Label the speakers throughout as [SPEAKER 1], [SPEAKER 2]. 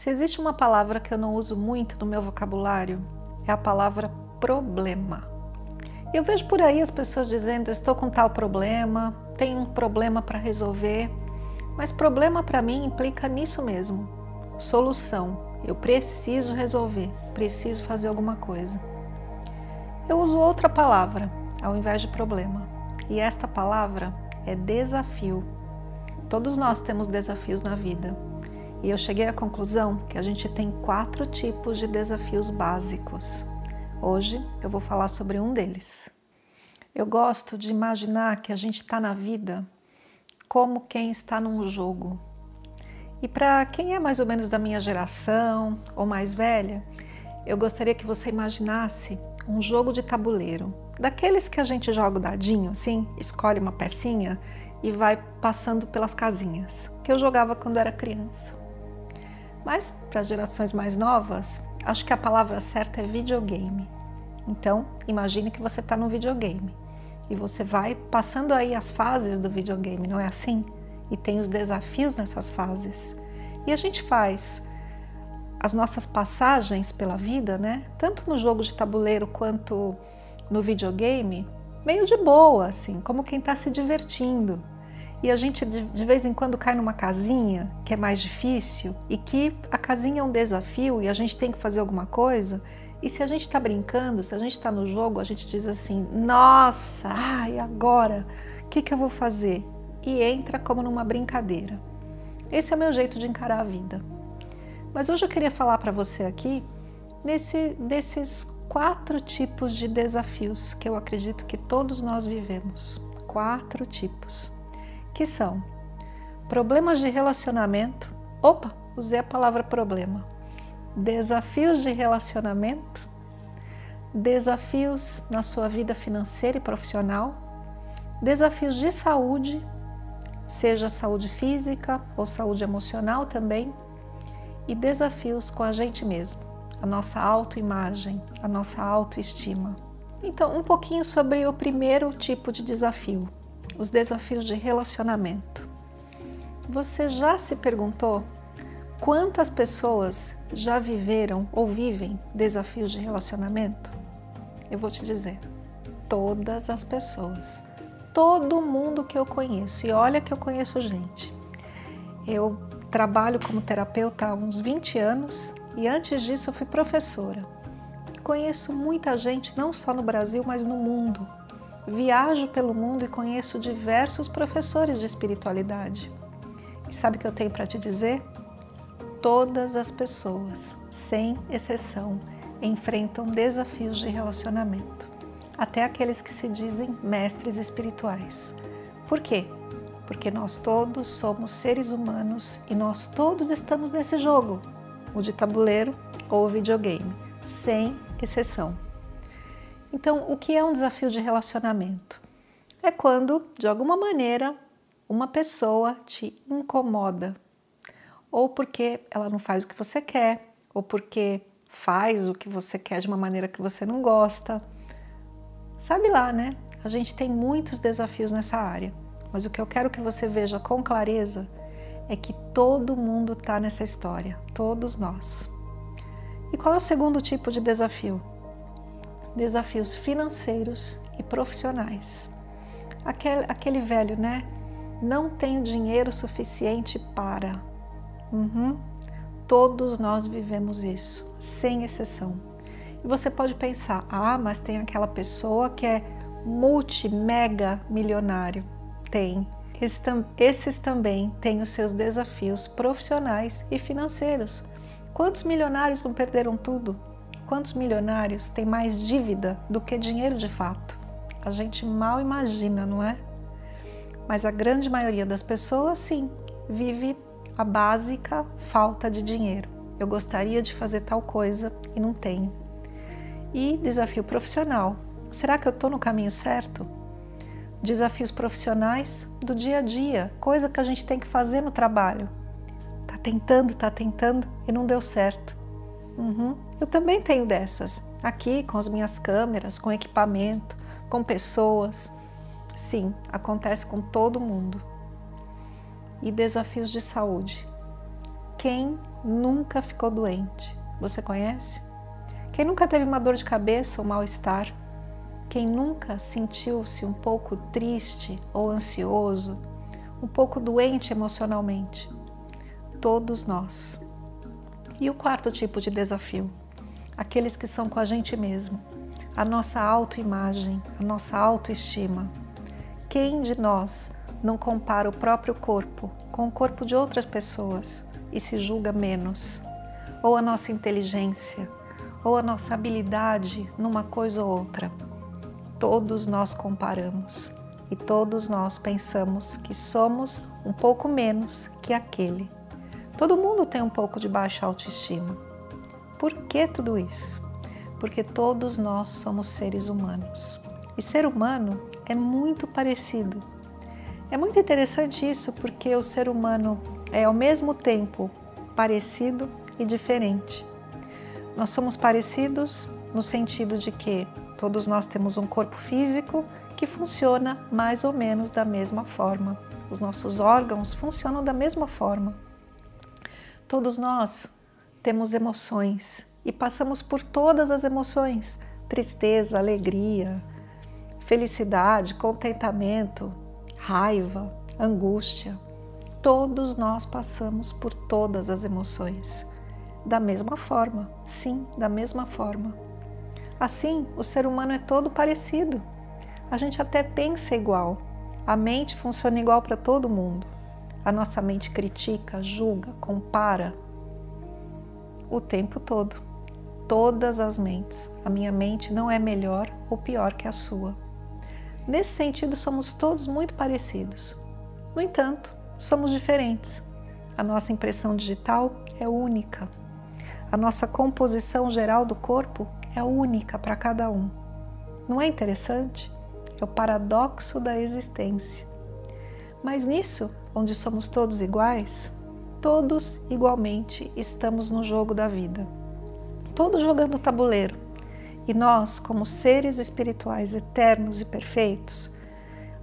[SPEAKER 1] Se existe uma palavra que eu não uso muito no meu vocabulário, é a palavra problema. Eu vejo por aí as pessoas dizendo: estou com tal problema, tenho um problema para resolver. Mas problema para mim implica nisso mesmo: solução. Eu preciso resolver, preciso fazer alguma coisa. Eu uso outra palavra ao invés de problema, e esta palavra é desafio. Todos nós temos desafios na vida e eu cheguei à conclusão que a gente tem quatro tipos de desafios básicos. Hoje eu vou falar sobre um deles. Eu gosto de imaginar que a gente está na vida como quem está num jogo. E para quem é mais ou menos da minha geração ou mais velha, eu gostaria que você imaginasse um jogo de tabuleiro, daqueles que a gente joga o dadinho, assim, escolhe uma pecinha e vai passando pelas casinhas, que eu jogava quando era criança. Mas para gerações mais novas, acho que a palavra certa é videogame. Então, imagine que você está num videogame e você vai passando aí as fases do videogame, não é assim? E tem os desafios nessas fases. E a gente faz as nossas passagens pela vida, né? Tanto no jogo de tabuleiro quanto no videogame, meio de boa, assim, como quem está se divertindo e a gente de, vez em quando cai numa casinha que é mais difícil e que a casinha é um desafio e a gente tem que fazer alguma coisa. E se a gente está brincando, se a gente está no jogo, a gente diz assim: nossa, ai, agora? O que, que eu vou fazer? E entra como numa brincadeira. Esse é o meu jeito de encarar a vida. Mas hoje eu queria falar para você aqui nesse, desses quatro tipos de desafios que eu acredito que todos nós vivemos. Quatro tipos que são problemas de relacionamento. Opa, usei a palavra problema. Desafios de relacionamento, desafios na sua vida financeira e profissional, desafios de saúde, seja saúde física ou saúde emocional também, e desafios com a gente mesmo, a nossa autoimagem, a nossa autoestima. Então, um pouquinho sobre o primeiro tipo de desafio, os desafios de relacionamento. Você já se perguntou quantas pessoas já viveram ou vivem desafios de relacionamento? Eu vou te dizer, todas as pessoas, todo mundo que eu conheço, e olha que eu conheço gente. Eu trabalho como terapeuta há uns 20 anos e antes disso eu fui professora. Conheço muita gente, não só no Brasil, mas no mundo, Viajo pelo mundo e conheço diversos professores de espiritualidade. E sabe o que eu tenho para te dizer? Todas as pessoas, sem exceção, enfrentam desafios de relacionamento, até aqueles que se dizem mestres espirituais. Por quê? Porque nós todos somos seres humanos e nós todos estamos nesse jogo, o de tabuleiro ou o videogame, sem exceção. Então, o que é um desafio de relacionamento? É quando, de alguma maneira, uma pessoa te incomoda, ou porque ela não faz o que você quer, ou porque faz o que você quer de uma maneira que você não gosta. Sabe lá, né? A gente tem muitos desafios nessa área, mas o que eu quero que você veja com clareza é que todo mundo está nessa história, todos nós. E qual é o segundo tipo de desafio? Desafios financeiros e profissionais. Aquele, aquele velho, né? Não tenho dinheiro suficiente para. Uhum. Todos nós vivemos isso, sem exceção. E você pode pensar: ah, mas tem aquela pessoa que é multi, mega milionário. Tem. Esses, esses também têm os seus desafios profissionais e financeiros. Quantos milionários não perderam tudo? Quantos milionários têm mais dívida do que dinheiro de fato? A gente mal imagina, não é? Mas a grande maioria das pessoas, sim, vive a básica falta de dinheiro. eu gostaria de fazer tal coisa e não tenho. E desafio profissional. Será que eu estou no caminho certo? Desafios profissionais do dia a dia, coisa que a gente tem que fazer no trabalho. Tá tentando, tá tentando e não deu certo. Uhum. Eu também tenho dessas, aqui com as minhas câmeras, com equipamento, com pessoas. Sim, acontece com todo mundo. E desafios de saúde. Quem nunca ficou doente? Você conhece? Quem nunca teve uma dor de cabeça ou mal-estar? Quem nunca sentiu-se um pouco triste ou ansioso, um pouco doente emocionalmente? Todos nós. E o quarto tipo de desafio? Aqueles que são com a gente mesmo, a nossa autoimagem, a nossa autoestima. Quem de nós não compara o próprio corpo com o corpo de outras pessoas e se julga menos? Ou a nossa inteligência, ou a nossa habilidade numa coisa ou outra. Todos nós comparamos e todos nós pensamos que somos um pouco menos que aquele. Todo mundo tem um pouco de baixa autoestima. Por que tudo isso? Porque todos nós somos seres humanos. E ser humano é muito parecido. É muito interessante isso porque o ser humano é ao mesmo tempo parecido e diferente. Nós somos parecidos no sentido de que todos nós temos um corpo físico que funciona mais ou menos da mesma forma. Os nossos órgãos funcionam da mesma forma. Todos nós temos emoções e passamos por todas as emoções: tristeza, alegria, felicidade, contentamento, raiva, angústia. Todos nós passamos por todas as emoções da mesma forma, sim, da mesma forma. Assim, o ser humano é todo parecido. A gente até pensa igual. A mente funciona igual para todo mundo. A nossa mente critica, julga, compara o tempo todo. Todas as mentes. A minha mente não é melhor ou pior que a sua. Nesse sentido, somos todos muito parecidos. No entanto, somos diferentes. A nossa impressão digital é única. A nossa composição geral do corpo é única para cada um. Não é interessante? É o paradoxo da existência. Mas nisso, onde somos todos iguais, todos igualmente estamos no jogo da vida. Todos jogando tabuleiro. E nós, como seres espirituais eternos e perfeitos,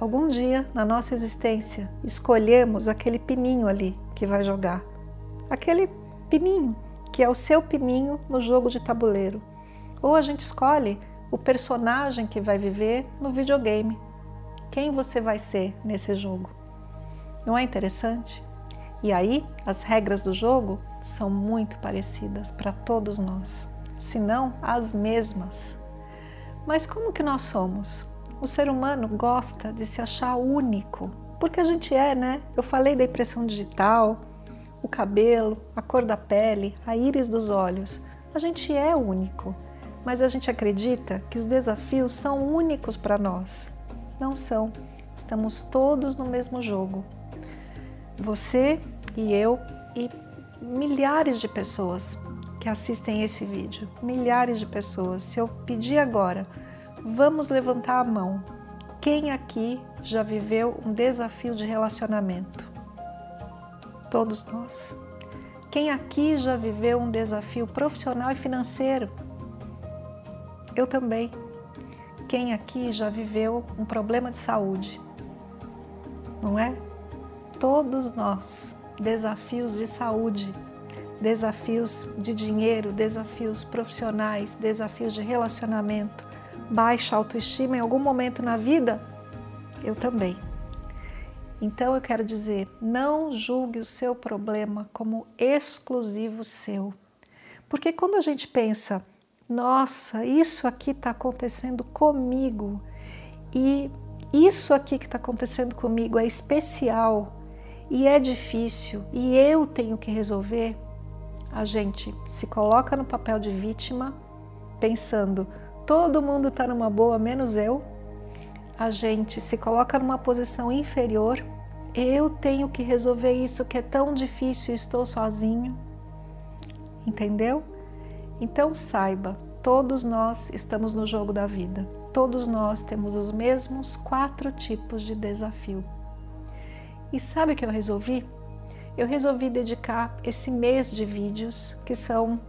[SPEAKER 1] algum dia na nossa existência escolhemos aquele pininho ali que vai jogar. Aquele pininho que é o seu pininho no jogo de tabuleiro. Ou a gente escolhe o personagem que vai viver no videogame. Quem você vai ser nesse jogo? Não é interessante? E aí, as regras do jogo são muito parecidas para todos nós, se não as mesmas. Mas como que nós somos? O ser humano gosta de se achar único, porque a gente é, né? Eu falei da impressão digital, o cabelo, a cor da pele, a íris dos olhos. A gente é único, mas a gente acredita que os desafios são únicos para nós. Não são. Estamos todos no mesmo jogo. Você e eu e milhares de pessoas que assistem esse vídeo, milhares de pessoas. Se eu pedir agora, vamos levantar a mão. Quem aqui já viveu um desafio de relacionamento? todos nós. Quem aqui já viveu um desafio profissional e financeiro? Eu também. Quem aqui já viveu um problema de saúde? Não é? Todos nós. Desafios de saúde, desafios de dinheiro, desafios profissionais, desafios de relacionamento, baixa autoestima em algum momento na vida? Eu também. Então eu quero dizer, não julgue o seu problema como exclusivo seu. Porque quando a gente pensa, nossa, isso aqui está acontecendo comigo e isso aqui que está acontecendo comigo é especial e é difícil e eu tenho que resolver, a gente se coloca no papel de vítima, pensando, todo mundo está numa boa, menos eu. A gente se coloca numa posição inferior eu tenho que resolver isso que é tão difícil, estou sozinho. Entendeu? Então saiba, todos nós estamos no jogo da vida. Todos nós temos os mesmos quatro tipos de desafio. E sabe o que eu resolvi? Eu resolvi dedicar esse mês de vídeos, que são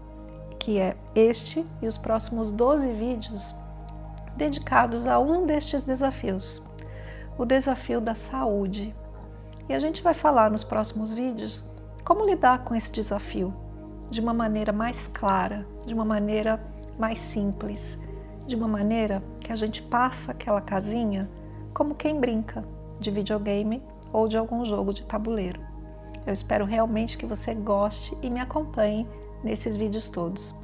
[SPEAKER 1] que é este e os próximos 12 vídeos dedicados a um destes desafios, o desafio da saúde. E a gente vai falar nos próximos vídeos como lidar com esse desafio de uma maneira mais clara, de uma maneira mais simples, de uma maneira que a gente passa aquela casinha como quem brinca de videogame ou de algum jogo de tabuleiro. Eu espero realmente que você goste e me acompanhe nesses vídeos todos.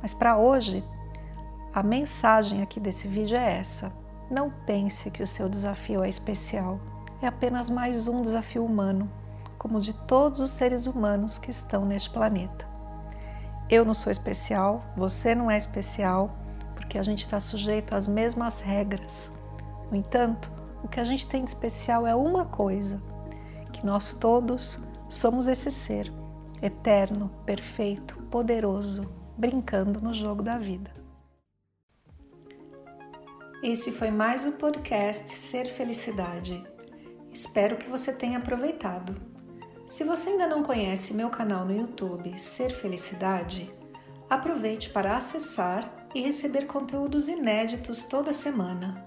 [SPEAKER 1] Mas para hoje, a mensagem aqui desse vídeo é essa. Não pense que o seu desafio é especial. É apenas mais um desafio humano, como de todos os seres humanos que estão neste planeta. Eu não sou especial, você não é especial, porque a gente está sujeito às mesmas regras. No entanto, o que a gente tem de especial é uma coisa: que nós todos somos esse ser eterno, perfeito, poderoso, brincando no jogo da vida. Esse foi mais o podcast Ser Felicidade. Espero que você tenha aproveitado. Se você ainda não conhece meu canal no YouTube Ser Felicidade, aproveite para acessar e receber conteúdos inéditos toda semana.